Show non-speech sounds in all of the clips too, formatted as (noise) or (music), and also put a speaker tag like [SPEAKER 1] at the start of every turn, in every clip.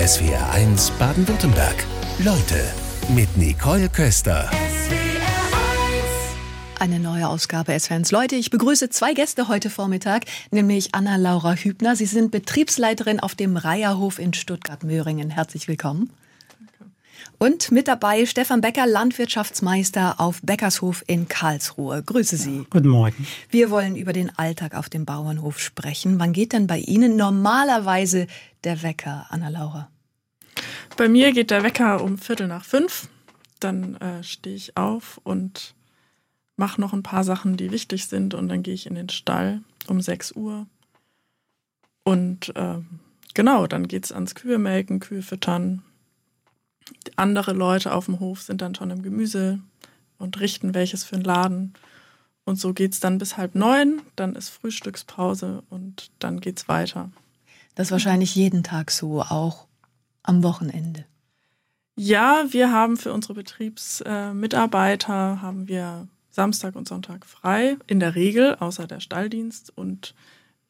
[SPEAKER 1] SWR1 Baden-Württemberg. Leute mit Nicole Köster.
[SPEAKER 2] Eine neue Ausgabe SWRs. Leute, ich begrüße zwei Gäste heute Vormittag, nämlich Anna-Laura Hübner. Sie sind Betriebsleiterin auf dem Reiherhof in Stuttgart-Möhringen. Herzlich willkommen. Und mit dabei Stefan Becker, Landwirtschaftsmeister auf Beckershof in Karlsruhe. Grüße Sie. Ja,
[SPEAKER 3] guten Morgen.
[SPEAKER 2] Wir wollen über den Alltag auf dem Bauernhof sprechen. Wann geht denn bei Ihnen normalerweise der Wecker, Anna-Laura?
[SPEAKER 4] Bei mir geht der Wecker um Viertel nach fünf. Dann äh, stehe ich auf und mache noch ein paar Sachen, die wichtig sind. Und dann gehe ich in den Stall um 6 Uhr. Und äh, genau, dann geht es ans Kühe melken, Kühe füttern, andere Leute auf dem Hof sind dann schon im Gemüse und richten welches für einen Laden. Und so geht es dann bis halb neun, dann ist Frühstückspause und dann geht es weiter.
[SPEAKER 2] Das ist wahrscheinlich jeden Tag so, auch am Wochenende.
[SPEAKER 4] Ja, wir haben für unsere Betriebsmitarbeiter äh, haben wir Samstag und Sonntag frei, in der Regel, außer der Stalldienst. Und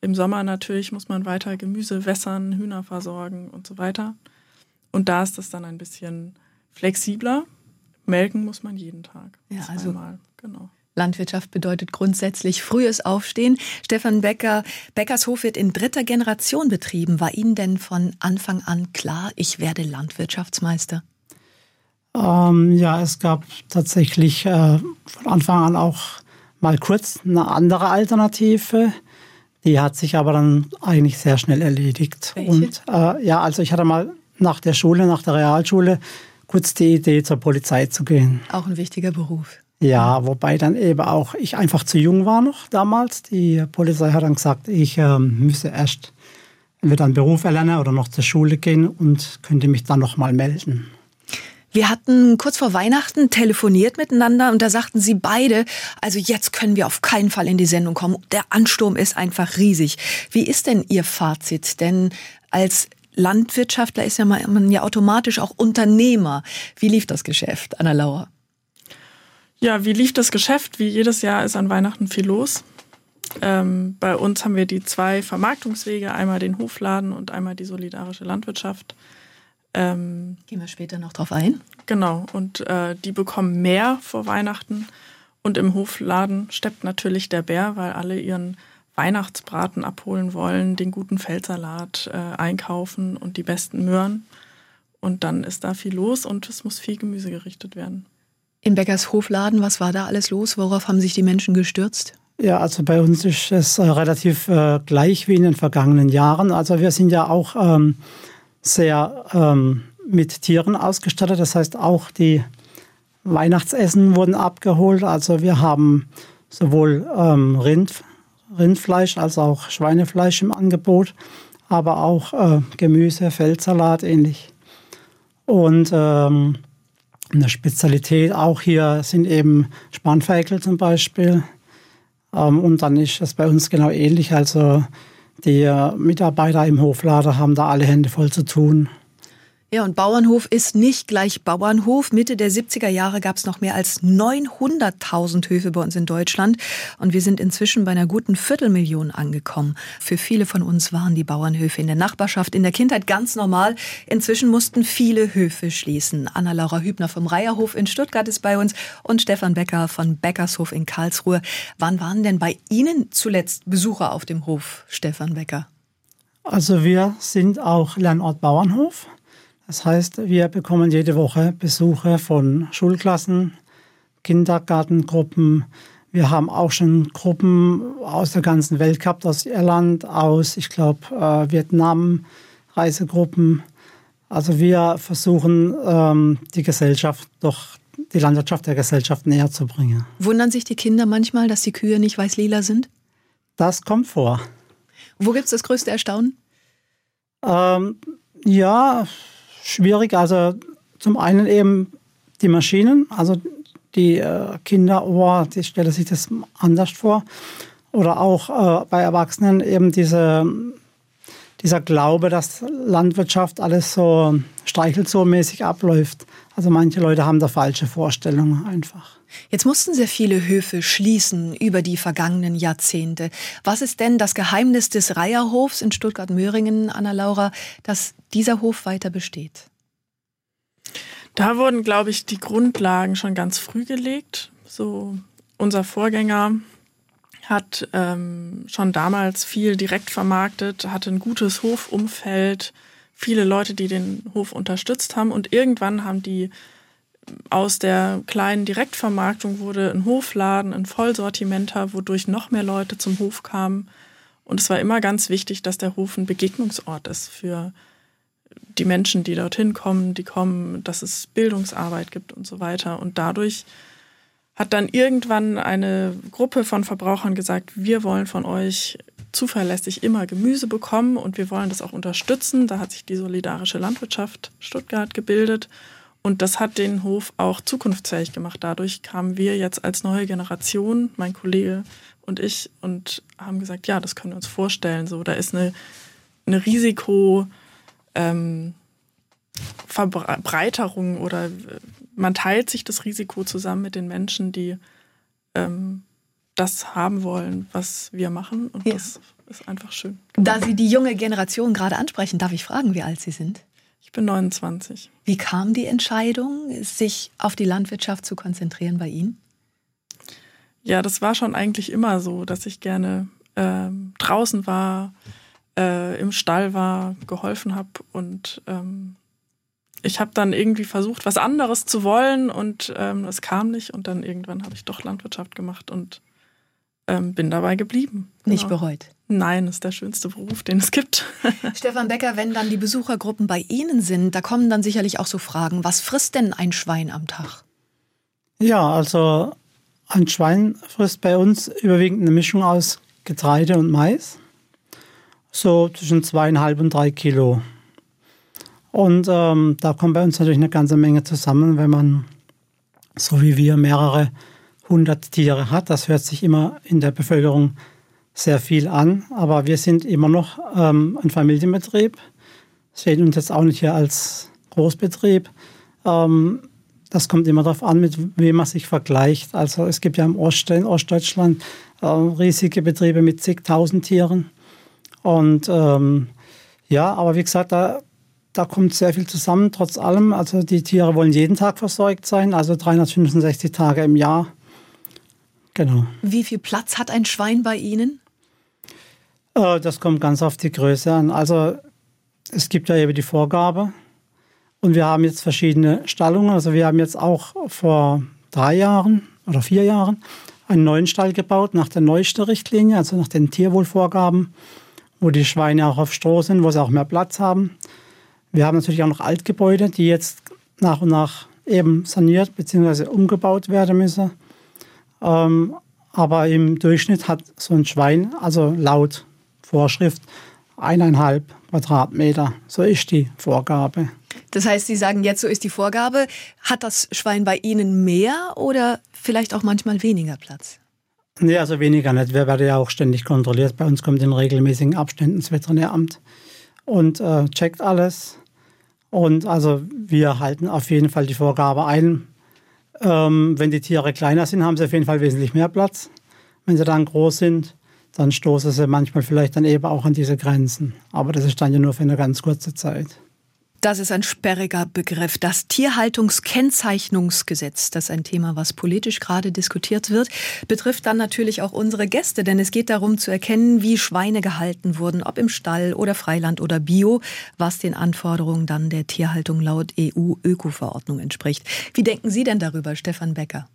[SPEAKER 4] im Sommer natürlich muss man weiter Gemüse wässern, Hühner versorgen und so weiter. Und da ist das dann ein bisschen flexibler. Melken muss man jeden Tag.
[SPEAKER 2] Ja, also zweimal. also genau. Landwirtschaft bedeutet grundsätzlich frühes Aufstehen. Stefan Becker, Beckershof wird in dritter Generation betrieben. War Ihnen denn von Anfang an klar, ich werde Landwirtschaftsmeister?
[SPEAKER 3] Ähm, ja, es gab tatsächlich äh, von Anfang an auch mal kurz eine andere Alternative. Die hat sich aber dann eigentlich sehr schnell erledigt.
[SPEAKER 2] Welche?
[SPEAKER 3] Und äh, ja, also ich hatte mal nach der Schule, nach der Realschule, kurz die Idee, zur Polizei zu gehen.
[SPEAKER 2] Auch ein wichtiger Beruf.
[SPEAKER 3] Ja, wobei dann eben auch ich einfach zu jung war noch damals. Die Polizei hat dann gesagt, ich äh, müsse erst entweder einen Beruf erlernen oder noch zur Schule gehen und könnte mich dann noch mal melden.
[SPEAKER 2] Wir hatten kurz vor Weihnachten telefoniert miteinander und da sagten sie beide, also jetzt können wir auf keinen Fall in die Sendung kommen. Der Ansturm ist einfach riesig. Wie ist denn Ihr Fazit? Denn als Landwirtschaftler ist ja man ja automatisch auch Unternehmer. Wie lief das Geschäft, Anna Lauer?
[SPEAKER 4] Ja, wie lief das Geschäft? Wie jedes Jahr ist an Weihnachten viel los. Ähm, bei uns haben wir die zwei Vermarktungswege, einmal den Hofladen und einmal die solidarische Landwirtschaft.
[SPEAKER 2] Ähm, Gehen wir später noch drauf ein.
[SPEAKER 4] Genau, und äh, die bekommen mehr vor Weihnachten. Und im Hofladen steppt natürlich der Bär, weil alle ihren Weihnachtsbraten abholen wollen, den guten Feldsalat äh, einkaufen und die besten Möhren. Und dann ist da viel los und es muss viel Gemüse gerichtet werden.
[SPEAKER 2] Im Bäckers Hofladen, was war da alles los? Worauf haben sich die Menschen gestürzt?
[SPEAKER 3] Ja, also bei uns ist es äh, relativ äh, gleich wie in den vergangenen Jahren. Also wir sind ja auch ähm, sehr ähm, mit Tieren ausgestattet. Das heißt, auch die Weihnachtsessen wurden abgeholt. Also wir haben sowohl ähm, Rind, Rindfleisch als auch Schweinefleisch im Angebot, aber auch äh, Gemüse, Feldsalat ähnlich. Und ähm, eine Spezialität auch hier sind eben Spanferkel zum Beispiel. Ähm, und dann ist es bei uns genau ähnlich. Also die äh, Mitarbeiter im Hoflader haben da alle Hände voll zu tun.
[SPEAKER 2] Ja, und Bauernhof ist nicht gleich Bauernhof. Mitte der 70er Jahre gab es noch mehr als 900.000 Höfe bei uns in Deutschland. Und wir sind inzwischen bei einer guten Viertelmillion angekommen. Für viele von uns waren die Bauernhöfe in der Nachbarschaft in der Kindheit ganz normal. Inzwischen mussten viele Höfe schließen. Anna-Laura Hübner vom Reiherhof in Stuttgart ist bei uns und Stefan Becker von Beckershof in Karlsruhe. Wann waren denn bei Ihnen zuletzt Besucher auf dem Hof, Stefan Becker?
[SPEAKER 3] Also wir sind auch Lernort Bauernhof. Das heißt, wir bekommen jede Woche Besuche von Schulklassen, Kindergartengruppen. Wir haben auch schon Gruppen aus der ganzen Welt gehabt, aus Irland, aus, ich glaube, äh, Vietnam, Reisegruppen. Also wir versuchen, ähm, die Gesellschaft doch die Landwirtschaft der Gesellschaft näher zu bringen.
[SPEAKER 2] Wundern sich die Kinder manchmal, dass die Kühe nicht weiß-lila sind?
[SPEAKER 3] Das kommt vor.
[SPEAKER 2] Wo gibt es das größte Erstaunen?
[SPEAKER 3] Ähm, ja, schwierig. Also zum einen eben die Maschinen, also die äh, Kinder, die stellen sich das anders vor. Oder auch äh, bei Erwachsenen eben diese, dieser Glaube, dass Landwirtschaft alles so streichelzoo-mäßig abläuft. Also manche Leute haben da falsche Vorstellungen einfach.
[SPEAKER 2] Jetzt mussten sehr viele Höfe schließen über die vergangenen Jahrzehnte. Was ist denn das Geheimnis des Reiherhofs in Stuttgart-Möhringen, Anna-Laura, dass dieser Hof weiter besteht?
[SPEAKER 4] Da wurden, glaube ich, die Grundlagen schon ganz früh gelegt. So unser Vorgänger hat ähm, schon damals viel direkt vermarktet, hatte ein gutes Hofumfeld, viele Leute, die den Hof unterstützt haben und irgendwann haben die aus der kleinen Direktvermarktung wurde ein Hofladen, ein Vollsortimenter, wodurch noch mehr Leute zum Hof kamen. Und es war immer ganz wichtig, dass der Hof ein Begegnungsort ist für die Menschen, die dorthin kommen, die kommen, dass es Bildungsarbeit gibt und so weiter. Und dadurch hat dann irgendwann eine Gruppe von Verbrauchern gesagt, wir wollen von euch zuverlässig immer Gemüse bekommen und wir wollen das auch unterstützen. Da hat sich die Solidarische Landwirtschaft Stuttgart gebildet und das hat den Hof auch zukunftsfähig gemacht. Dadurch kamen wir jetzt als neue Generation, mein Kollege und ich, und haben gesagt, ja, das können wir uns vorstellen. So, da ist eine, eine Risiko, ähm, oder man teilt sich das Risiko zusammen mit den Menschen, die ähm, das haben wollen, was wir machen. Und ja. das ist einfach schön.
[SPEAKER 2] Da Sie die junge Generation gerade ansprechen, darf ich fragen, wie alt Sie sind?
[SPEAKER 4] Ich bin 29.
[SPEAKER 2] Wie kam die Entscheidung, sich auf die Landwirtschaft zu konzentrieren bei Ihnen?
[SPEAKER 4] Ja, das war schon eigentlich immer so, dass ich gerne äh, draußen war, äh, im Stall war, geholfen habe und ähm, ich habe dann irgendwie versucht, was anderes zu wollen und ähm, es kam nicht und dann irgendwann habe ich doch Landwirtschaft gemacht und ähm, bin dabei geblieben.
[SPEAKER 2] Genau. Nicht bereut.
[SPEAKER 4] Nein, ist der schönste Beruf, den es gibt. (laughs)
[SPEAKER 2] Stefan Becker, wenn dann die Besuchergruppen bei Ihnen sind, da kommen dann sicherlich auch so Fragen, was frisst denn ein Schwein am Tag?
[SPEAKER 3] Ja, also ein Schwein frisst bei uns überwiegend eine Mischung aus Getreide und Mais. So zwischen zweieinhalb und drei Kilo. Und ähm, da kommt bei uns natürlich eine ganze Menge zusammen, wenn man, so wie wir, mehrere hundert Tiere hat. Das hört sich immer in der Bevölkerung sehr viel an, aber wir sind immer noch ähm, ein Familienbetrieb, sehen uns jetzt auch nicht hier als Großbetrieb. Ähm, das kommt immer darauf an, mit wem man sich vergleicht. Also es gibt ja im Ost, in Ostdeutschland äh, riesige Betriebe mit zigtausend Tieren. Und ähm, ja, aber wie gesagt, da, da kommt sehr viel zusammen, trotz allem. Also die Tiere wollen jeden Tag versorgt sein, also 365 Tage im Jahr.
[SPEAKER 2] Genau. Wie viel Platz hat ein Schwein bei Ihnen?
[SPEAKER 3] Äh, das kommt ganz auf die Größe an. Also es gibt ja eben die Vorgabe und wir haben jetzt verschiedene Stallungen. Also wir haben jetzt auch vor drei Jahren oder vier Jahren einen neuen Stall gebaut nach der neuesten Richtlinie, also nach den Tierwohlvorgaben, wo die Schweine auch auf Stroh sind, wo sie auch mehr Platz haben. Wir haben natürlich auch noch Altgebäude, die jetzt nach und nach eben saniert bzw. umgebaut werden müssen. Ähm, aber im Durchschnitt hat so ein Schwein, also laut Vorschrift, eineinhalb Quadratmeter. So ist die Vorgabe.
[SPEAKER 2] Das heißt, Sie sagen jetzt, so ist die Vorgabe. Hat das Schwein bei Ihnen mehr oder vielleicht auch manchmal weniger Platz?
[SPEAKER 3] Nee, also weniger nicht. Wir werden ja auch ständig kontrolliert. Bei uns kommt in regelmäßigen Abständen das Veterinäramt und äh, checkt alles. Und also wir halten auf jeden Fall die Vorgabe ein. Ähm, wenn die Tiere kleiner sind, haben sie auf jeden Fall wesentlich mehr Platz. Wenn sie dann groß sind, dann stoßen sie manchmal vielleicht dann eben auch an diese Grenzen. Aber das ist dann ja nur für eine ganz kurze Zeit.
[SPEAKER 2] Das ist ein sperriger Begriff. Das Tierhaltungskennzeichnungsgesetz, das ist ein Thema, was politisch gerade diskutiert wird, betrifft dann natürlich auch unsere Gäste, denn es geht darum zu erkennen, wie Schweine gehalten wurden, ob im Stall oder Freiland oder Bio, was den Anforderungen dann der Tierhaltung laut EU-Öko-Verordnung entspricht. Wie denken Sie denn darüber, Stefan Becker?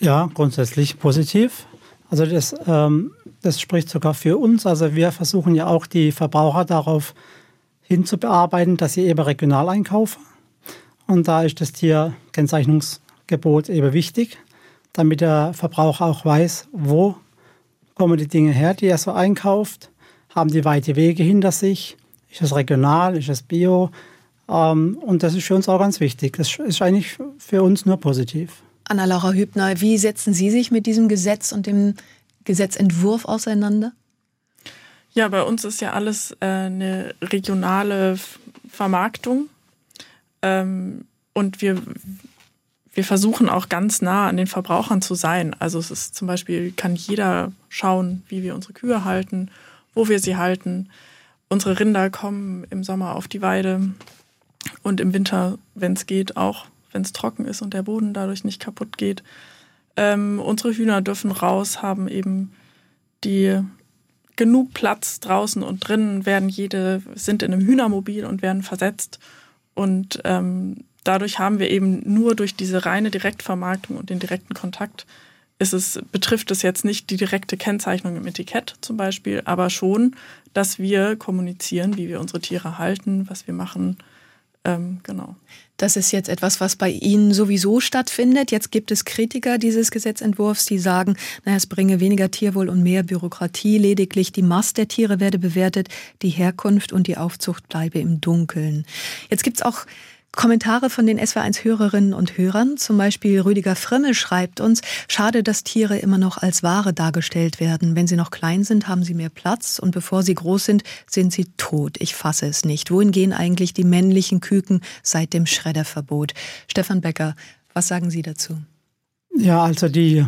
[SPEAKER 3] Ja, grundsätzlich positiv. Also das, ähm, das spricht sogar für uns. Also wir versuchen ja auch die Verbraucher darauf hinzubearbeiten, dass sie eben regional einkaufen. Und da ist das Tierkennzeichnungsgebot eben wichtig, damit der Verbraucher auch weiß, wo kommen die Dinge her, die er so einkauft, haben die weite Wege hinter sich, ist es regional, ist es bio. Ähm, und das ist für uns auch ganz wichtig. Das ist eigentlich für uns nur positiv.
[SPEAKER 2] Anna-Laura Hübner, wie setzen Sie sich mit diesem Gesetz und dem Gesetzentwurf auseinander?
[SPEAKER 4] Ja, bei uns ist ja alles äh, eine regionale Vermarktung. Ähm, und wir, wir versuchen auch ganz nah an den Verbrauchern zu sein. Also es ist zum Beispiel, kann jeder schauen, wie wir unsere Kühe halten, wo wir sie halten. Unsere Rinder kommen im Sommer auf die Weide und im Winter, wenn es geht, auch wenn es trocken ist und der Boden dadurch nicht kaputt geht. Ähm, unsere Hühner dürfen raus, haben eben die genug Platz draußen und drinnen, werden jede, sind in einem Hühnermobil und werden versetzt. Und ähm, dadurch haben wir eben nur durch diese reine Direktvermarktung und den direkten Kontakt ist es, betrifft es jetzt nicht die direkte Kennzeichnung im Etikett zum Beispiel, aber schon, dass wir kommunizieren, wie wir unsere Tiere halten, was wir machen. Ähm, genau.
[SPEAKER 2] Das ist jetzt etwas, was bei Ihnen sowieso stattfindet. Jetzt gibt es Kritiker dieses Gesetzentwurfs, die sagen, naja, es bringe weniger Tierwohl und mehr Bürokratie. Lediglich die Masse der Tiere werde bewertet, die Herkunft und die Aufzucht bleibe im Dunkeln. Jetzt gibt es auch Kommentare von den SW1-Hörerinnen und Hörern. Zum Beispiel Rüdiger Frimmel schreibt uns, schade, dass Tiere immer noch als Ware dargestellt werden. Wenn sie noch klein sind, haben sie mehr Platz und bevor sie groß sind, sind sie tot. Ich fasse es nicht. Wohin gehen eigentlich die männlichen Küken seit dem Schredderverbot? Stefan Becker, was sagen Sie dazu?
[SPEAKER 3] Ja, also die,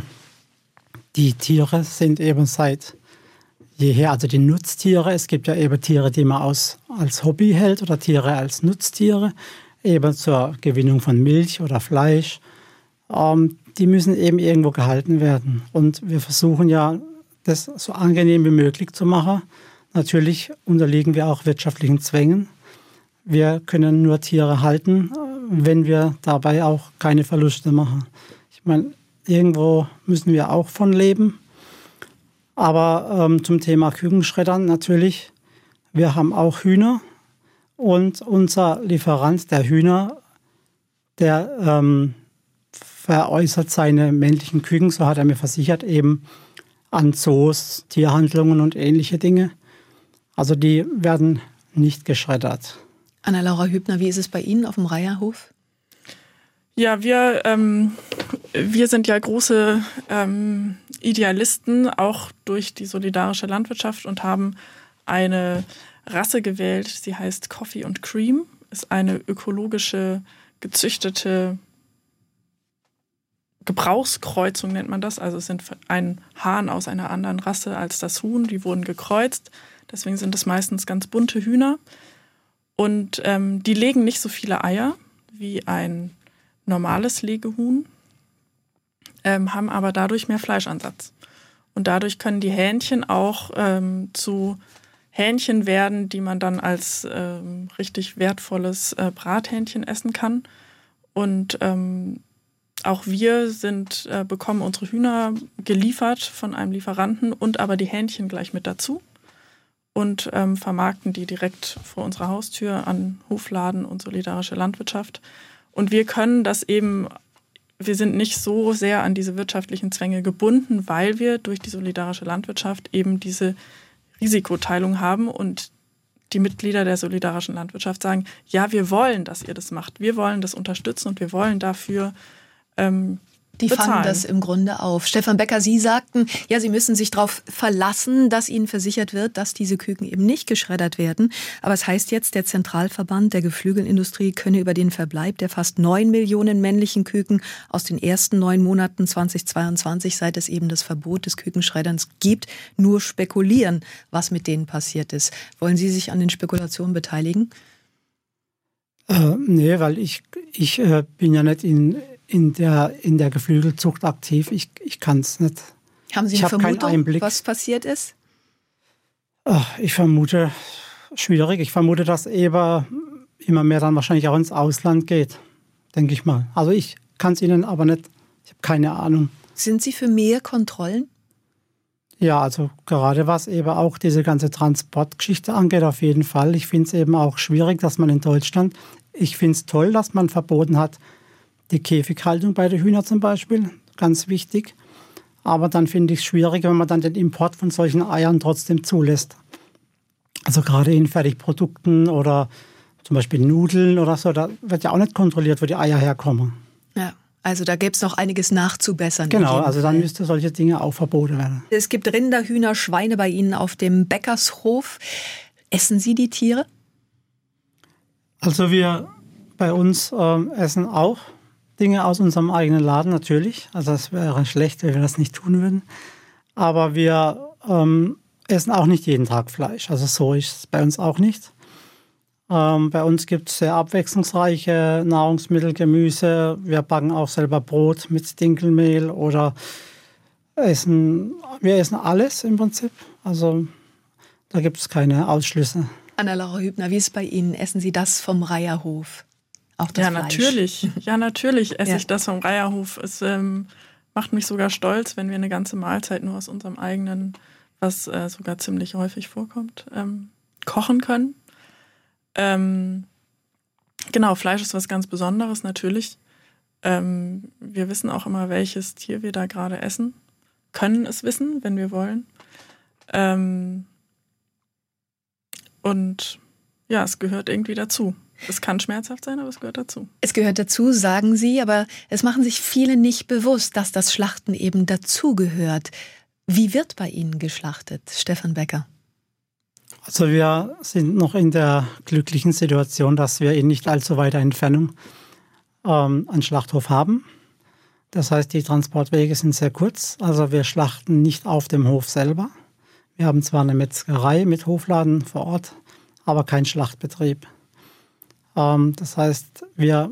[SPEAKER 3] die Tiere sind eben seit jeher, also die Nutztiere. Es gibt ja eben Tiere, die man aus, als Hobby hält oder Tiere als Nutztiere eben zur Gewinnung von Milch oder Fleisch, ähm, die müssen eben irgendwo gehalten werden. Und wir versuchen ja, das so angenehm wie möglich zu machen. Natürlich unterliegen wir auch wirtschaftlichen Zwängen. Wir können nur Tiere halten, wenn wir dabei auch keine Verluste machen. Ich meine, irgendwo müssen wir auch von leben. Aber ähm, zum Thema Kükenschreddern natürlich, wir haben auch Hühner und unser Lieferant, der Hühner, der ähm, veräußert seine männlichen Küken, so hat er mir versichert, eben an Zoos, Tierhandlungen und ähnliche Dinge. Also die werden nicht geschreddert.
[SPEAKER 2] Anna-Laura Hübner, wie ist es bei Ihnen auf dem Reiherhof?
[SPEAKER 4] Ja, wir, ähm, wir sind ja große ähm, Idealisten, auch durch die solidarische Landwirtschaft und haben eine Rasse gewählt. Sie heißt Coffee und Cream, ist eine ökologische, gezüchtete Gebrauchskreuzung nennt man das. Also es sind ein Hahn aus einer anderen Rasse als das Huhn. Die wurden gekreuzt. Deswegen sind es meistens ganz bunte Hühner. Und ähm, die legen nicht so viele Eier wie ein normales Legehuhn, ähm, haben aber dadurch mehr Fleischansatz. Und dadurch können die Hähnchen auch ähm, zu Hähnchen werden, die man dann als ähm, richtig wertvolles äh, Brathähnchen essen kann. Und ähm, auch wir sind, äh, bekommen unsere Hühner geliefert von einem Lieferanten und aber die Hähnchen gleich mit dazu und ähm, vermarkten die direkt vor unserer Haustür an Hofladen und solidarische Landwirtschaft. Und wir können das eben, wir sind nicht so sehr an diese wirtschaftlichen Zwänge gebunden, weil wir durch die solidarische Landwirtschaft eben diese Risikoteilung haben und die Mitglieder der solidarischen Landwirtschaft sagen, ja, wir wollen, dass ihr das macht. Wir wollen das unterstützen und wir wollen dafür ähm,
[SPEAKER 2] die bezahlen. fangen das im Grunde auf. Stefan Becker, Sie sagten, ja, Sie müssen sich darauf verlassen, dass Ihnen versichert wird, dass diese Küken eben nicht geschreddert werden. Aber es heißt jetzt, der Zentralverband der Geflügelindustrie könne über den Verbleib der fast neun Millionen männlichen Küken aus den ersten neun Monaten 2022, seit es eben das Verbot des Kükenschredderns gibt, nur spekulieren, was mit denen passiert ist. Wollen Sie sich an den Spekulationen beteiligen?
[SPEAKER 3] Äh, nee, weil ich, ich äh, bin ja nicht in in der, in der Geflügelzucht aktiv. Ich, ich kann es nicht.
[SPEAKER 2] Haben Sie eine Vermutung, was passiert ist?
[SPEAKER 3] Ach, ich vermute, schwierig. Ich vermute, dass Eber immer mehr dann wahrscheinlich auch ins Ausland geht, denke ich mal. Also ich kann es Ihnen aber nicht, ich habe keine Ahnung.
[SPEAKER 2] Sind Sie für mehr Kontrollen?
[SPEAKER 3] Ja, also gerade was eben auch diese ganze Transportgeschichte angeht, auf jeden Fall. Ich finde es eben auch schwierig, dass man in Deutschland, ich finde es toll, dass man verboten hat, die Käfighaltung bei den Hühnern zum Beispiel, ganz wichtig. Aber dann finde ich es schwierig, wenn man dann den Import von solchen Eiern trotzdem zulässt. Also gerade in Fertigprodukten oder zum Beispiel Nudeln oder so, da wird ja auch nicht kontrolliert, wo die Eier herkommen.
[SPEAKER 2] Ja. Also da gäbe es noch einiges nachzubessern.
[SPEAKER 3] Genau, also dann müsste solche Dinge auch verboten werden.
[SPEAKER 2] Es gibt Rinder, Hühner, Schweine bei Ihnen auf dem Bäckershof. Essen Sie die Tiere?
[SPEAKER 3] Also wir bei uns ähm, essen auch Dinge aus unserem eigenen Laden natürlich. Also es wäre schlecht, wenn wir das nicht tun würden. Aber wir ähm, essen auch nicht jeden Tag Fleisch. Also so ist es bei uns auch nicht. Ähm, bei uns gibt es sehr abwechslungsreiche Nahrungsmittel, Gemüse. Wir backen auch selber Brot mit Dinkelmehl oder essen, wir essen alles im Prinzip. Also da gibt es keine Ausschlüsse.
[SPEAKER 2] Anna-Laura Hübner, wie ist es bei Ihnen? Essen Sie das vom Reiherhof?
[SPEAKER 4] Auch das ja, Fleisch? natürlich. (laughs) Ja, natürlich esse ja. ich das vom Reiherhof. Es ähm, macht mich sogar stolz, wenn wir eine ganze Mahlzeit nur aus unserem eigenen, was äh, sogar ziemlich häufig vorkommt, ähm, kochen können. Ähm, genau, Fleisch ist was ganz Besonderes, natürlich. Ähm, wir wissen auch immer, welches Tier wir da gerade essen. Können es wissen, wenn wir wollen. Ähm, und ja, es gehört irgendwie dazu. Es kann schmerzhaft sein, aber es gehört dazu.
[SPEAKER 2] Es gehört dazu, sagen Sie, aber es machen sich viele nicht bewusst, dass das Schlachten eben dazugehört. Wie wird bei Ihnen geschlachtet, Stefan Becker?
[SPEAKER 3] Also wir sind noch in der glücklichen Situation, dass wir in nicht allzu weiter Entfernung ähm, einen Schlachthof haben. Das heißt, die Transportwege sind sehr kurz. Also wir schlachten nicht auf dem Hof selber. Wir haben zwar eine Metzgerei mit Hofladen vor Ort, aber keinen Schlachtbetrieb. Ähm, das heißt, wir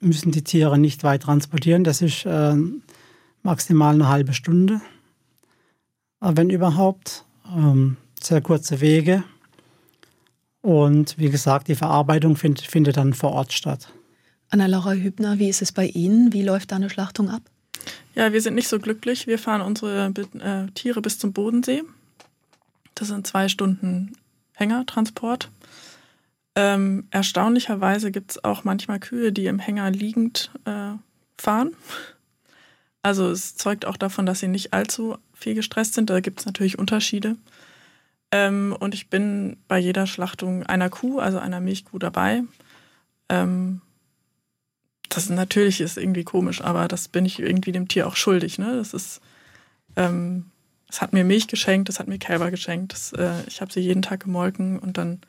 [SPEAKER 3] müssen die Tiere nicht weit transportieren. Das ist äh, maximal eine halbe Stunde, wenn überhaupt. Ähm, sehr kurze Wege. Und wie gesagt, die Verarbeitung find, findet dann vor Ort statt.
[SPEAKER 2] Anna-Laura Hübner, wie ist es bei Ihnen? Wie läuft da eine Schlachtung ab?
[SPEAKER 4] Ja, wir sind nicht so glücklich. Wir fahren unsere äh, Tiere bis zum Bodensee. Das sind zwei Stunden Hängertransport. Ähm, erstaunlicherweise gibt es auch manchmal Kühe, die im Hänger liegend äh, fahren. Also es zeugt auch davon, dass sie nicht allzu viel gestresst sind. Da gibt es natürlich Unterschiede. Ähm, und ich bin bei jeder Schlachtung einer Kuh, also einer Milchkuh dabei. Ähm, das natürlich ist irgendwie komisch, aber das bin ich irgendwie dem Tier auch schuldig. Ne? Das ist, ähm, es hat mir Milch geschenkt, es hat mir Kälber geschenkt. Das, äh, ich habe sie jeden Tag gemolken und dann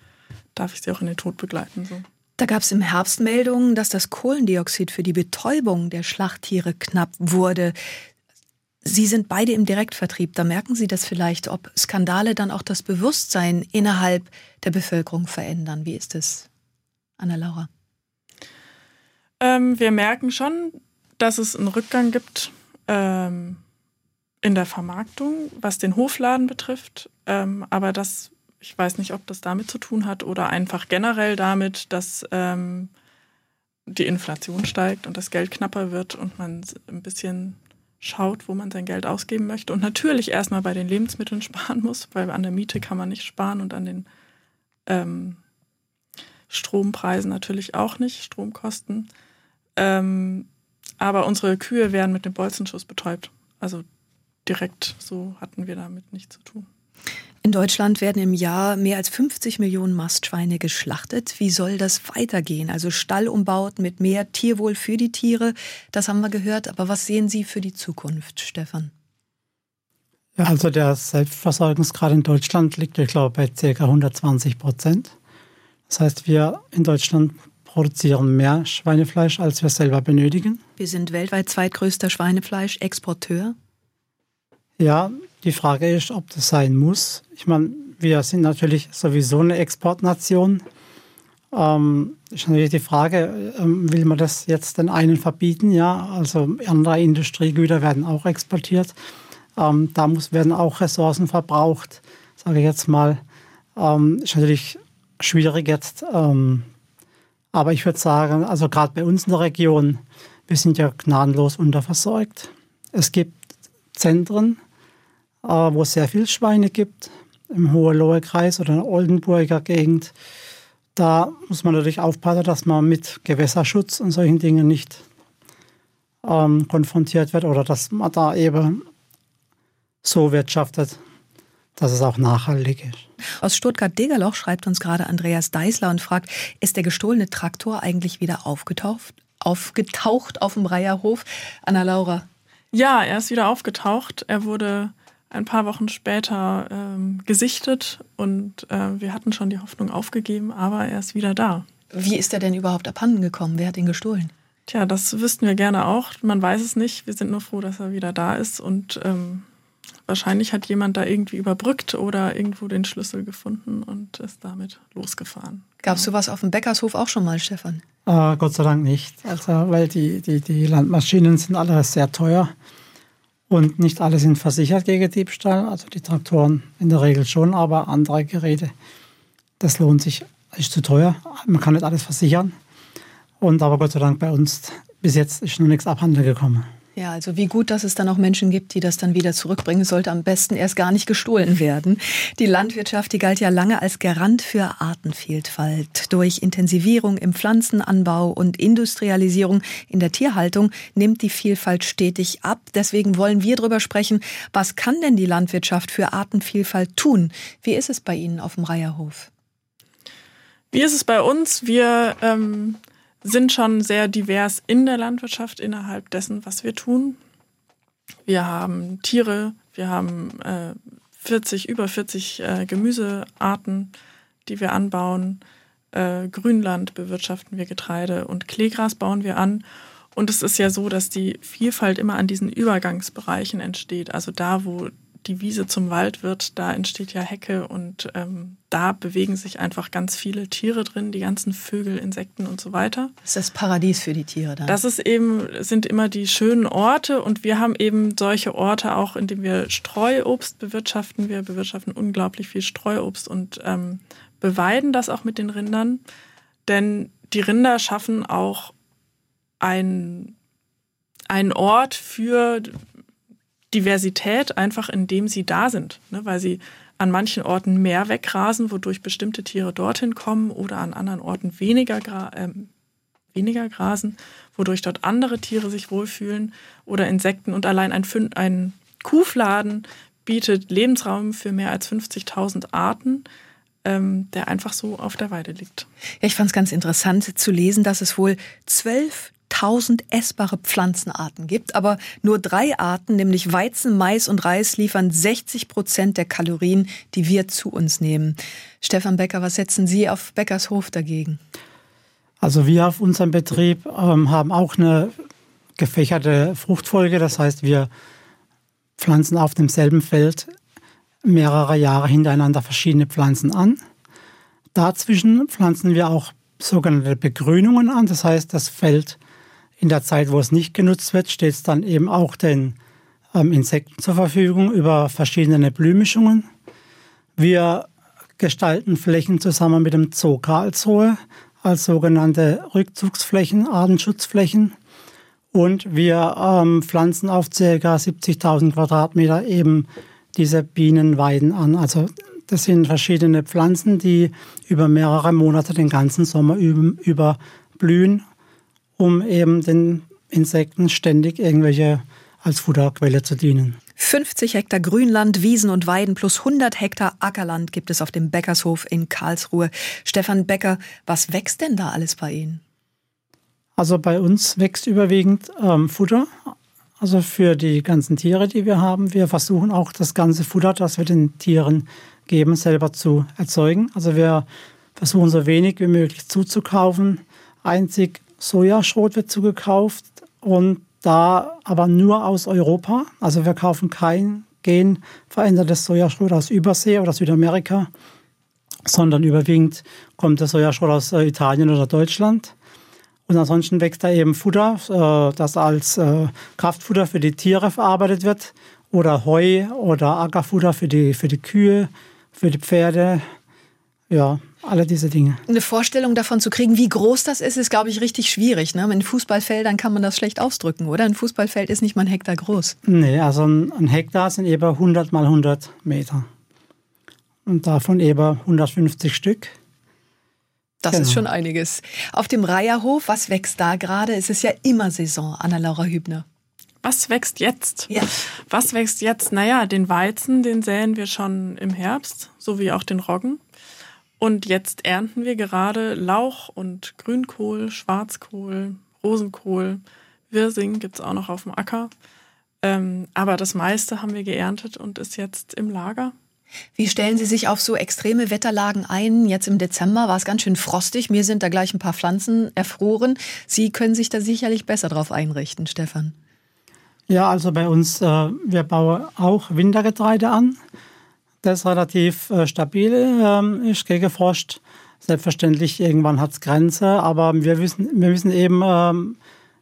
[SPEAKER 4] darf ich sie auch in den Tod begleiten. So.
[SPEAKER 2] Da gab es im Herbst Meldungen, dass das Kohlendioxid für die Betäubung der Schlachttiere knapp wurde. Sie sind beide im Direktvertrieb. Da merken Sie das vielleicht, ob Skandale dann auch das Bewusstsein innerhalb der Bevölkerung verändern. Wie ist es, Anna-Laura?
[SPEAKER 4] Ähm, wir merken schon, dass es einen Rückgang gibt ähm, in der Vermarktung, was den Hofladen betrifft. Ähm, aber das, ich weiß nicht, ob das damit zu tun hat oder einfach generell damit, dass ähm, die Inflation steigt und das Geld knapper wird und man ein bisschen schaut, wo man sein Geld ausgeben möchte und natürlich erstmal bei den Lebensmitteln (laughs) sparen muss, weil an der Miete kann man nicht sparen und an den ähm, Strompreisen natürlich auch nicht, Stromkosten. Ähm, aber unsere Kühe werden mit dem Bolzenschuss betäubt. Also direkt so hatten wir damit nichts zu tun.
[SPEAKER 2] In Deutschland werden im Jahr mehr als 50 Millionen Mastschweine geschlachtet. Wie soll das weitergehen? Also Stallumbauten mit mehr Tierwohl für die Tiere, das haben wir gehört. Aber was sehen Sie für die Zukunft, Stefan?
[SPEAKER 3] Ja, also der Selbstversorgungsgrad in Deutschland liegt, ich glaube, bei ca. 120 Prozent. Das heißt, wir in Deutschland produzieren mehr Schweinefleisch, als wir selber benötigen.
[SPEAKER 2] Wir sind weltweit zweitgrößter Schweinefleischexporteur.
[SPEAKER 3] Ja, die Frage ist, ob das sein muss. Ich meine, wir sind natürlich sowieso eine Exportnation. Ähm, ist natürlich die Frage, ähm, will man das jetzt den einen verbieten? Ja, also andere Industriegüter werden auch exportiert. Ähm, da muss, werden auch Ressourcen verbraucht, sage ich jetzt mal. Ähm, ist natürlich schwierig jetzt. Ähm, aber ich würde sagen, also gerade bei uns in der Region, wir sind ja gnadenlos unterversorgt. Es gibt Zentren, wo es sehr viele Schweine gibt, im Hohenlohe-Kreis oder in der Oldenburger Gegend. Da muss man natürlich aufpassen, dass man mit Gewässerschutz und solchen Dingen nicht ähm, konfrontiert wird oder dass man da eben so wirtschaftet, dass es auch nachhaltig ist.
[SPEAKER 2] Aus Stuttgart-Degerloch schreibt uns gerade Andreas Deißler und fragt, ist der gestohlene Traktor eigentlich wieder aufgetaucht? aufgetaucht auf dem Reierhof. Anna-Laura.
[SPEAKER 4] Ja, er ist wieder aufgetaucht. Er wurde ein paar Wochen später ähm, gesichtet und äh, wir hatten schon die Hoffnung aufgegeben, aber er ist wieder da.
[SPEAKER 2] Wie ist er denn überhaupt abhanden gekommen? Wer hat ihn gestohlen?
[SPEAKER 4] Tja, das wüssten wir gerne auch. Man weiß es nicht. Wir sind nur froh, dass er wieder da ist und ähm, wahrscheinlich hat jemand da irgendwie überbrückt oder irgendwo den Schlüssel gefunden und ist damit losgefahren.
[SPEAKER 2] Gab es sowas auf dem Bäckershof auch schon mal, Stefan?
[SPEAKER 3] Äh, Gott sei Dank nicht. Also, weil die, die, die Landmaschinen sind alle sehr teuer. Und nicht alle sind versichert gegen Diebstahl, also die Traktoren in der Regel schon, aber andere Geräte, das lohnt sich, ist zu teuer. Man kann nicht alles versichern. Und aber Gott sei Dank bei uns bis jetzt ist noch nichts abhanden gekommen.
[SPEAKER 2] Ja, also wie gut, dass es dann auch Menschen gibt, die das dann wieder zurückbringen. sollte am besten erst gar nicht gestohlen werden. Die Landwirtschaft, die galt ja lange als Garant für Artenvielfalt. Durch Intensivierung im Pflanzenanbau und Industrialisierung in der Tierhaltung nimmt die Vielfalt stetig ab. Deswegen wollen wir darüber sprechen, was kann denn die Landwirtschaft für Artenvielfalt tun? Wie ist es bei Ihnen auf dem Reierhof?
[SPEAKER 4] Wie ist es bei uns? Wir ähm, sind schon sehr divers in der Landwirtschaft innerhalb dessen, was wir tun. Wir haben Tiere, wir haben äh, 40, über 40 äh, Gemüsearten, die wir anbauen. Äh, Grünland bewirtschaften wir Getreide und Kleegras bauen wir an. Und es ist ja so, dass die Vielfalt immer an diesen Übergangsbereichen entsteht. Also da, wo die Wiese zum Wald wird, da entsteht ja Hecke und ähm, da bewegen sich einfach ganz viele Tiere drin, die ganzen Vögel, Insekten und so weiter.
[SPEAKER 2] Das ist das Paradies für die Tiere da.
[SPEAKER 4] Das ist eben, sind immer die schönen Orte und wir haben eben solche Orte auch, indem wir Streuobst bewirtschaften. Wir bewirtschaften unglaublich viel Streuobst und ähm, beweiden das auch mit den Rindern, denn die Rinder schaffen auch ein ein Ort für Diversität einfach, indem sie da sind, ne? weil sie an manchen Orten mehr wegrasen, wodurch bestimmte Tiere dorthin kommen oder an anderen Orten weniger, äh, weniger grasen, wodurch dort andere Tiere sich wohlfühlen oder Insekten und allein ein, ein Kuhfladen bietet Lebensraum für mehr als 50.000 Arten ähm, der einfach so auf der Weide liegt.
[SPEAKER 2] Ja, ich fand es ganz interessant zu lesen, dass es wohl zwölf 1000 essbare Pflanzenarten gibt, aber nur drei Arten, nämlich Weizen, Mais und Reis, liefern 60 Prozent der Kalorien, die wir zu uns nehmen. Stefan Becker, was setzen Sie auf Beckers Hof dagegen?
[SPEAKER 3] Also wir auf unserem Betrieb ähm, haben auch eine gefächerte Fruchtfolge. Das heißt, wir pflanzen auf demselben Feld mehrere Jahre hintereinander verschiedene Pflanzen an. Dazwischen pflanzen wir auch sogenannte Begrünungen an. Das heißt, das Feld in der Zeit, wo es nicht genutzt wird, steht es dann eben auch den ähm, Insekten zur Verfügung über verschiedene Blühmischungen. Wir gestalten Flächen zusammen mit dem Zoo Karlsruhe als sogenannte Rückzugsflächen, Artenschutzflächen. Und wir ähm, pflanzen auf ca. 70.000 Quadratmeter eben diese Bienenweiden an. Also das sind verschiedene Pflanzen, die über mehrere Monate den ganzen Sommer über blühen um eben den Insekten ständig irgendwelche als Futterquelle zu dienen.
[SPEAKER 2] 50 Hektar Grünland, Wiesen und Weiden plus 100 Hektar Ackerland gibt es auf dem Bäckershof in Karlsruhe. Stefan Becker, was wächst denn da alles bei Ihnen?
[SPEAKER 3] Also bei uns wächst überwiegend ähm, Futter, also für die ganzen Tiere, die wir haben. Wir versuchen auch das ganze Futter, das wir den Tieren geben, selber zu erzeugen. Also wir versuchen so wenig wie möglich zuzukaufen. Einzig Sojaschrot wird zugekauft und da aber nur aus Europa. Also wir kaufen kein genverändertes Sojaschrot aus Übersee oder Südamerika, sondern überwiegend kommt das Sojaschrot aus äh, Italien oder Deutschland. Und ansonsten wächst da eben Futter, äh, das als äh, Kraftfutter für die Tiere verarbeitet wird oder Heu oder Ackerfutter für die, für die Kühe, für die Pferde. Ja, alle diese Dinge.
[SPEAKER 2] Eine Vorstellung davon zu kriegen, wie groß das ist, ist, glaube ich, richtig schwierig. Ne? In Fußballfeldern kann man das schlecht ausdrücken, oder? Ein Fußballfeld ist nicht mal ein Hektar groß.
[SPEAKER 3] Nee, also ein Hektar sind eben 100 mal 100 Meter. Und davon eben 150 Stück.
[SPEAKER 2] Das genau. ist schon einiges. Auf dem Reiherhof, was wächst da gerade? Es ist ja immer Saison, Anna-Laura Hübner.
[SPEAKER 4] Was wächst jetzt?
[SPEAKER 2] Ja.
[SPEAKER 4] Was wächst jetzt? Naja, den Weizen, den säen wir schon im Herbst, so wie auch den Roggen. Und jetzt ernten wir gerade Lauch und Grünkohl, Schwarzkohl, Rosenkohl, Wirsing gibt es auch noch auf dem Acker. Ähm, aber das meiste haben wir geerntet und ist jetzt im Lager.
[SPEAKER 2] Wie stellen Sie sich auf so extreme Wetterlagen ein? Jetzt im Dezember war es ganz schön frostig. Mir sind da gleich ein paar Pflanzen erfroren. Sie können sich da sicherlich besser drauf einrichten, Stefan.
[SPEAKER 3] Ja, also bei uns, äh, wir bauen auch Wintergetreide an. Das relativ äh, stabil, äh, ist Frost. Selbstverständlich, irgendwann hat es Grenze, aber wir wissen, wir müssen eben ähm,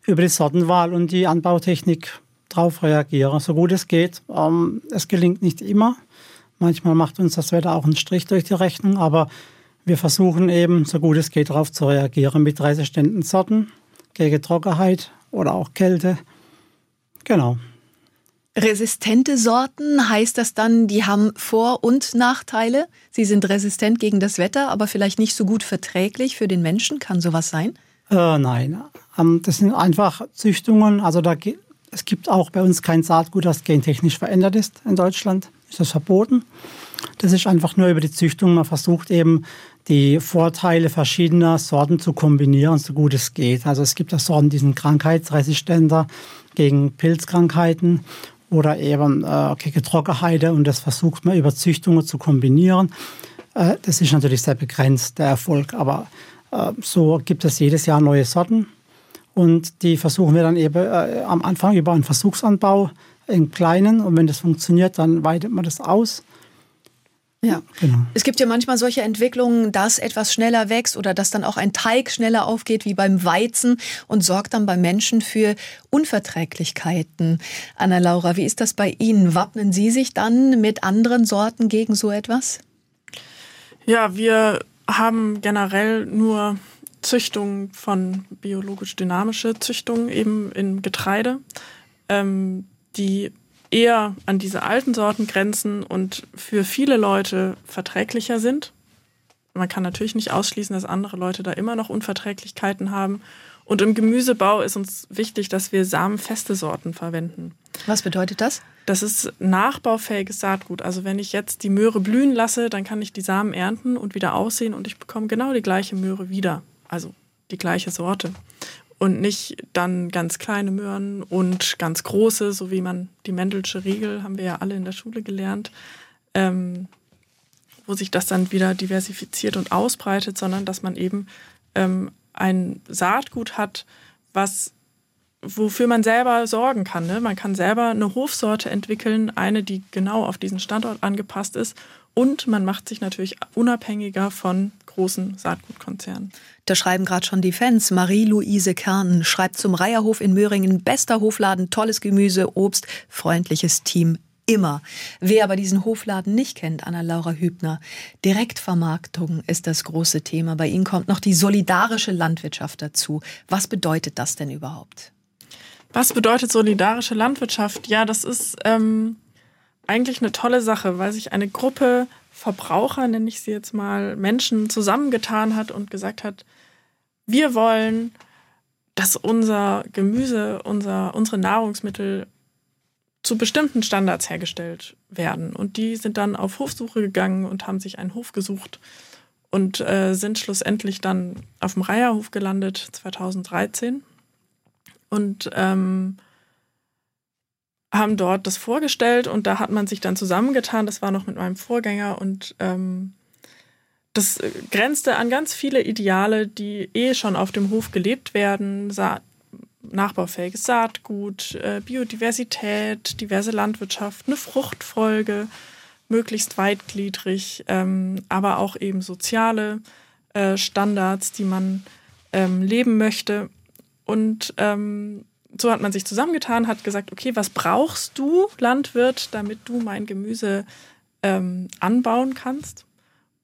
[SPEAKER 3] über die Sortenwahl und die Anbautechnik darauf reagieren, so gut es geht. Ähm, es gelingt nicht immer. Manchmal macht uns das Wetter auch einen Strich durch die Rechnung, aber wir versuchen eben, so gut es geht, darauf zu reagieren mit resistenten Sorten gegen Trockenheit oder auch Kälte. Genau.
[SPEAKER 2] Resistente Sorten heißt das dann, die haben Vor- und Nachteile? Sie sind resistent gegen das Wetter, aber vielleicht nicht so gut verträglich für den Menschen. Kann sowas sein?
[SPEAKER 3] Äh, nein, ähm, das sind einfach Züchtungen. Also da, es gibt auch bei uns kein Saatgut, das gentechnisch verändert ist in Deutschland. Ist das verboten? Das ist einfach nur über die Züchtung. Man versucht eben die Vorteile verschiedener Sorten zu kombinieren, so gut es geht. Also es gibt auch Sorten, die sind krankheitsresistenter gegen Pilzkrankheiten oder eben äh, gegen Trockenheide und das versucht man über Züchtungen zu kombinieren. Äh, das ist natürlich sehr begrenzt, der Erfolg, aber äh, so gibt es jedes Jahr neue Sorten. Und die versuchen wir dann eben äh, am Anfang über einen Versuchsanbau im Kleinen. Und wenn das funktioniert, dann weitet man das aus
[SPEAKER 2] ja, genau. Es gibt ja manchmal solche Entwicklungen, dass etwas schneller wächst oder dass dann auch ein Teig schneller aufgeht wie beim Weizen und sorgt dann beim Menschen für Unverträglichkeiten. Anna-Laura, wie ist das bei Ihnen? Wappnen Sie sich dann mit anderen Sorten gegen so etwas?
[SPEAKER 4] Ja, wir haben generell nur Züchtung von biologisch dynamische Züchtungen eben in Getreide, ähm, die eher an diese alten Sorten grenzen und für viele Leute verträglicher sind. Man kann natürlich nicht ausschließen, dass andere Leute da immer noch Unverträglichkeiten haben. Und im Gemüsebau ist uns wichtig, dass wir samenfeste Sorten verwenden.
[SPEAKER 2] Was bedeutet das?
[SPEAKER 4] Das ist nachbaufähiges Saatgut. Also wenn ich jetzt die Möhre blühen lasse, dann kann ich die Samen ernten und wieder aussehen und ich bekomme genau die gleiche Möhre wieder. Also die gleiche Sorte und nicht dann ganz kleine Möhren und ganz große, so wie man die Mendelsche Regel, haben wir ja alle in der Schule gelernt, ähm, wo sich das dann wieder diversifiziert und ausbreitet, sondern dass man eben ähm, ein Saatgut hat, was wofür man selber sorgen kann. Ne? Man kann selber eine Hofsorte entwickeln, eine, die genau auf diesen Standort angepasst ist. Und man macht sich natürlich unabhängiger von großen Saatgutkonzernen.
[SPEAKER 2] Da schreiben gerade schon die Fans. Marie-Louise Kernen schreibt zum Reierhof in Möhringen, bester Hofladen, tolles Gemüse, Obst, freundliches Team. Immer. Wer aber diesen Hofladen nicht kennt, Anna-Laura Hübner, Direktvermarktung ist das große Thema. Bei Ihnen kommt noch die solidarische Landwirtschaft dazu. Was bedeutet das denn überhaupt?
[SPEAKER 4] Was bedeutet solidarische Landwirtschaft? Ja, das ist ähm, eigentlich eine tolle Sache, weil sich eine Gruppe Verbraucher, nenne ich sie jetzt mal, Menschen zusammengetan hat und gesagt hat, wir wollen, dass unser Gemüse, unser, unsere Nahrungsmittel zu bestimmten Standards hergestellt werden. Und die sind dann auf Hofsuche gegangen und haben sich einen Hof gesucht und äh, sind schlussendlich dann auf dem Reierhof gelandet 2013. Und ähm, haben dort das vorgestellt und da hat man sich dann zusammengetan. Das war noch mit meinem Vorgänger und ähm, das grenzte an ganz viele Ideale, die eh schon auf dem Hof gelebt werden. Sa nachbaufähiges Saatgut, äh, Biodiversität, diverse Landwirtschaft, eine Fruchtfolge, möglichst weitgliedrig, ähm, aber auch eben soziale äh, Standards, die man ähm, leben möchte. Und ähm, so hat man sich zusammengetan, hat gesagt, okay, was brauchst du, Landwirt, damit du mein Gemüse ähm, anbauen kannst?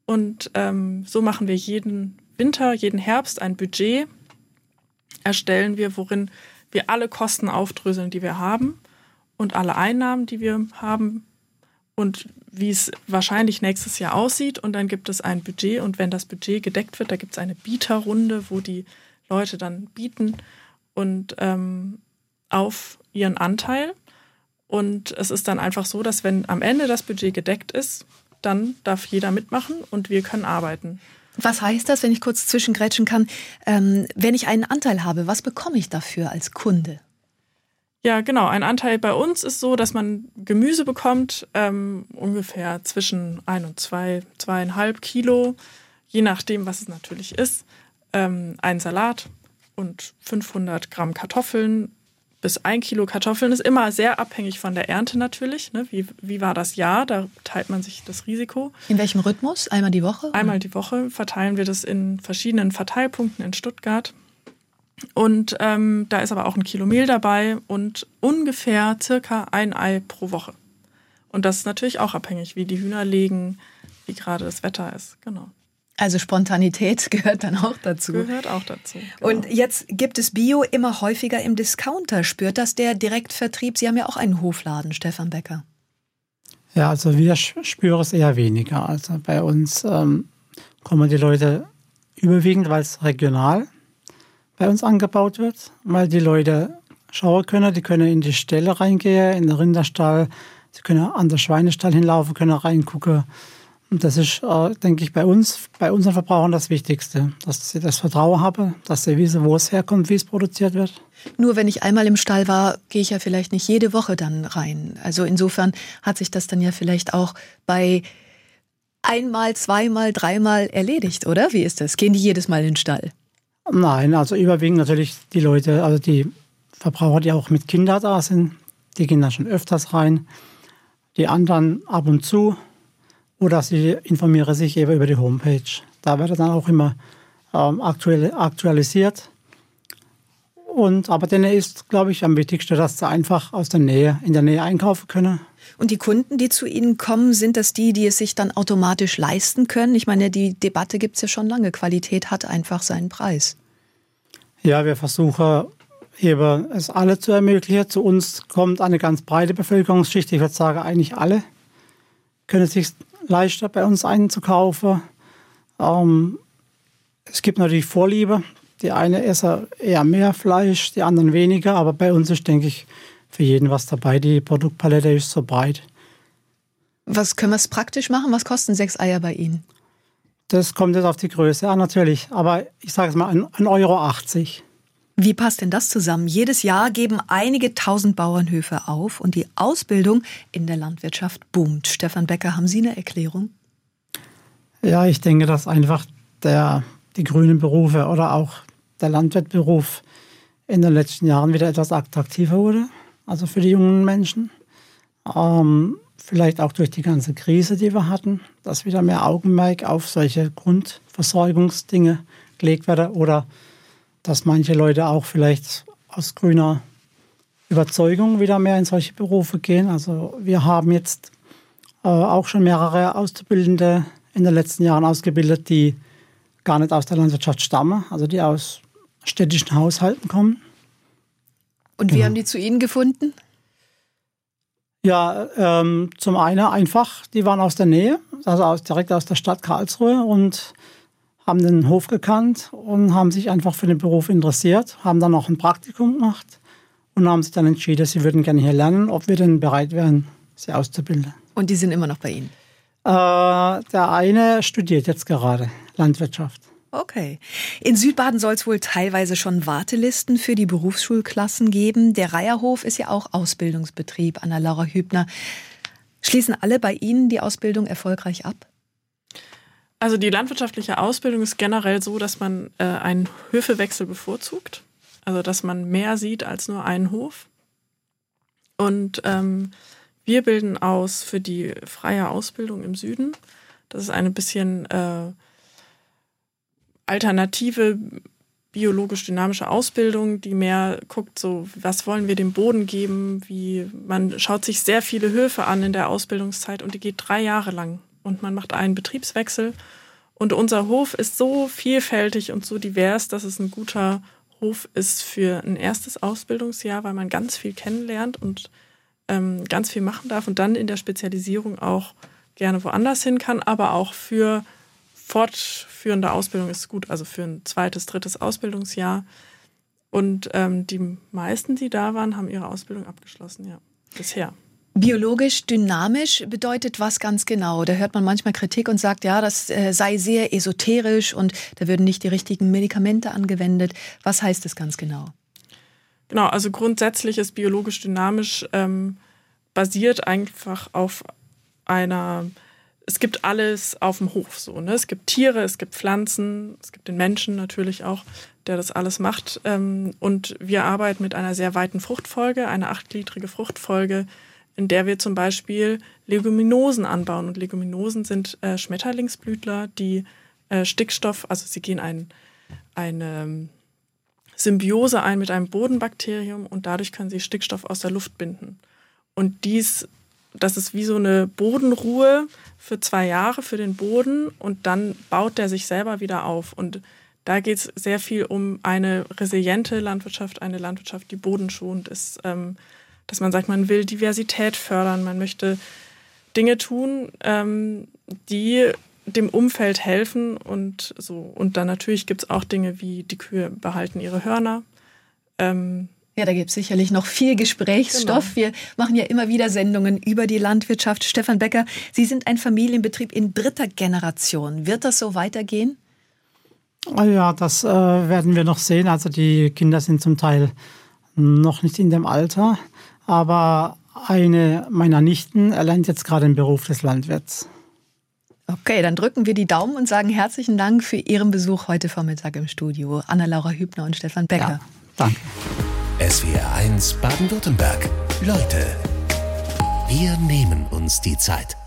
[SPEAKER 4] Und ähm, so machen wir jeden Winter, jeden Herbst ein Budget, erstellen wir, worin wir alle Kosten aufdröseln, die wir haben und alle Einnahmen, die wir haben und wie es wahrscheinlich nächstes Jahr aussieht. Und dann gibt es ein Budget und wenn das Budget gedeckt wird, da gibt es eine Bieterrunde, wo die Leute dann bieten und ähm, auf ihren Anteil. Und es ist dann einfach so, dass wenn am Ende das Budget gedeckt ist, dann darf jeder mitmachen und wir können arbeiten.
[SPEAKER 2] Was heißt das, wenn ich kurz zwischengrätschen kann? Ähm, wenn ich einen Anteil habe, was bekomme ich dafür als Kunde?
[SPEAKER 4] Ja, genau. Ein Anteil bei uns ist so, dass man Gemüse bekommt, ähm, ungefähr zwischen ein und zwei, zweieinhalb Kilo, je nachdem, was es natürlich ist. Ähm, ein Salat und 500 Gramm Kartoffeln bis ein Kilo Kartoffeln ist immer sehr abhängig von der Ernte natürlich. Ne? Wie, wie war das Jahr? Da teilt man sich das Risiko.
[SPEAKER 2] In welchem Rhythmus? Einmal die Woche?
[SPEAKER 4] Einmal die Woche verteilen wir das in verschiedenen Verteilpunkten in Stuttgart. Und ähm, da ist aber auch ein Kilo Mehl dabei und ungefähr circa ein Ei pro Woche. Und das ist natürlich auch abhängig, wie die Hühner legen, wie gerade das Wetter ist. Genau.
[SPEAKER 2] Also Spontanität (laughs) gehört dann auch dazu.
[SPEAKER 4] Gehört auch dazu. Genau.
[SPEAKER 2] Und jetzt gibt es Bio immer häufiger im Discounter. Spürt das der Direktvertrieb? Sie haben ja auch einen Hofladen, Stefan Becker.
[SPEAKER 3] Ja, also wir spüren es eher weniger. Also bei uns ähm, kommen die Leute überwiegend, weil es regional bei uns angebaut wird, weil die Leute schauen können, die können in die Ställe reingehen, in den Rinderstall, sie können an den Schweinestall hinlaufen, können reingucken. Und das ist, äh, denke ich, bei uns, bei unseren Verbrauchern das Wichtigste, dass sie das Vertrauen haben, dass sie wissen, wo es herkommt, wie es produziert wird.
[SPEAKER 2] Nur wenn ich einmal im Stall war, gehe ich ja vielleicht nicht jede Woche dann rein. Also insofern hat sich das dann ja vielleicht auch bei einmal, zweimal, dreimal erledigt, oder? Wie ist das? Gehen die jedes Mal in den Stall?
[SPEAKER 3] Nein, also überwiegend natürlich die Leute, also die Verbraucher, die auch mit Kindern da sind, die gehen da schon öfters rein. Die anderen ab und zu. Oder sie informieren sich eben über die Homepage. Da wird dann auch immer ähm, aktuell, aktualisiert. Und, aber denen ist, glaube ich, am wichtigsten, dass sie einfach aus der Nähe, in der Nähe einkaufen können.
[SPEAKER 2] Und die Kunden, die zu Ihnen kommen, sind das die, die es sich dann automatisch leisten können? Ich meine, die Debatte gibt es ja schon lange. Qualität hat einfach seinen Preis.
[SPEAKER 3] Ja, wir versuchen eben es alle zu ermöglichen. Zu uns kommt eine ganz breite Bevölkerungsschicht. Ich würde sagen, eigentlich alle können sich leisten, bei uns einzukaufen. Ähm, es gibt natürlich Vorliebe. Die eine essen eher mehr Fleisch, die anderen weniger. Aber bei uns ist, denke ich, für jeden was dabei. Die Produktpalette ist so breit.
[SPEAKER 2] Was können wir es praktisch machen? Was kosten sechs Eier bei Ihnen?
[SPEAKER 3] Das kommt jetzt auf die Größe an, natürlich. Aber ich sage es mal, 1,80 Euro.
[SPEAKER 2] Wie passt denn das zusammen? Jedes Jahr geben einige tausend Bauernhöfe auf und die Ausbildung in der Landwirtschaft boomt. Stefan Becker, haben Sie eine Erklärung?
[SPEAKER 3] Ja, ich denke, dass einfach der, die grünen Berufe oder auch der Landwirtberuf in den letzten Jahren wieder etwas attraktiver wurde also für die jungen Menschen. Ähm, vielleicht auch durch die ganze Krise, die wir hatten, dass wieder mehr Augenmerk auf solche Grundversorgungsdinge gelegt werde oder dass manche Leute auch vielleicht aus grüner Überzeugung wieder mehr in solche Berufe gehen. Also wir haben jetzt äh, auch schon mehrere Auszubildende in den letzten Jahren ausgebildet, die gar nicht aus der Landwirtschaft stammen, also die aus städtischen Haushalten kommen
[SPEAKER 2] und wie ja. haben die zu Ihnen gefunden?
[SPEAKER 3] Ja, ähm, zum einen einfach, die waren aus der Nähe, also aus, direkt aus der Stadt Karlsruhe und haben den Hof gekannt und haben sich einfach für den Beruf interessiert, haben dann auch ein Praktikum gemacht und haben sich dann entschieden, sie würden gerne hier lernen, ob wir denn bereit wären, sie auszubilden.
[SPEAKER 2] Und die sind immer noch bei Ihnen?
[SPEAKER 3] Äh, der eine studiert jetzt gerade Landwirtschaft.
[SPEAKER 2] Okay. In Südbaden soll es wohl teilweise schon Wartelisten für die Berufsschulklassen geben. Der Reierhof ist ja auch Ausbildungsbetrieb an der Laura Hübner. Schließen alle bei Ihnen die Ausbildung erfolgreich ab?
[SPEAKER 4] Also die landwirtschaftliche Ausbildung ist generell so, dass man äh, einen Höfewechsel bevorzugt. Also dass man mehr sieht als nur einen Hof. Und ähm, wir bilden aus für die freie Ausbildung im Süden. Das ist eine bisschen äh, alternative biologisch dynamische Ausbildung, die mehr guckt, so was wollen wir dem Boden geben, wie man schaut sich sehr viele Höfe an in der Ausbildungszeit und die geht drei Jahre lang und man macht einen Betriebswechsel und unser Hof ist so vielfältig und so divers, dass es ein guter Hof ist für ein erstes Ausbildungsjahr, weil man ganz viel kennenlernt und ähm, ganz viel machen darf und dann in der Spezialisierung auch gerne woanders hin kann, aber auch für fortführende Ausbildung ist gut, also für ein zweites, drittes Ausbildungsjahr. Und ähm, die meisten, die da waren, haben ihre Ausbildung abgeschlossen, ja, bisher.
[SPEAKER 2] Biologisch dynamisch bedeutet was ganz genau? Da hört man manchmal Kritik und sagt, ja, das äh, sei sehr esoterisch und da würden nicht die richtigen Medikamente angewendet. Was heißt das ganz genau?
[SPEAKER 4] Genau, also grundsätzlich ist biologisch dynamisch ähm, basiert einfach auf einer, es gibt alles auf dem Hof so. Ne? Es gibt Tiere, es gibt Pflanzen, es gibt den Menschen natürlich auch, der das alles macht. Ähm, und wir arbeiten mit einer sehr weiten Fruchtfolge, eine achtgliedrige Fruchtfolge, in der wir zum Beispiel Leguminosen anbauen. Und Leguminosen sind äh, Schmetterlingsblütler, die äh, Stickstoff, also sie gehen ein, eine ähm, Symbiose ein mit einem Bodenbakterium und dadurch können sie Stickstoff aus der Luft binden. Und dies, das ist wie so eine Bodenruhe für zwei Jahre für den Boden und dann baut der sich selber wieder auf. Und da geht es sehr viel um eine resiliente Landwirtschaft, eine Landwirtschaft, die bodenschonend ist. Ähm, dass man sagt, man will Diversität fördern, man möchte Dinge tun, ähm, die dem Umfeld helfen und so. Und dann natürlich gibt es auch Dinge wie die Kühe behalten ihre Hörner.
[SPEAKER 2] Ähm, ja, da gibt es sicherlich noch viel Gesprächsstoff. Genau. Wir machen ja immer wieder Sendungen über die Landwirtschaft. Stefan Becker, Sie sind ein Familienbetrieb in dritter Generation. Wird das so weitergehen?
[SPEAKER 3] Ja, das äh, werden wir noch sehen. Also die Kinder sind zum Teil noch nicht in dem Alter aber eine meiner Nichten erlernt jetzt gerade den Beruf des Landwirts.
[SPEAKER 2] Okay, dann drücken wir die Daumen und sagen herzlichen Dank für Ihren Besuch heute Vormittag im Studio. Anna-Laura Hübner und Stefan Becker. Ja,
[SPEAKER 3] danke.
[SPEAKER 1] SWR 1 Baden-Württemberg. Leute, wir nehmen uns die Zeit.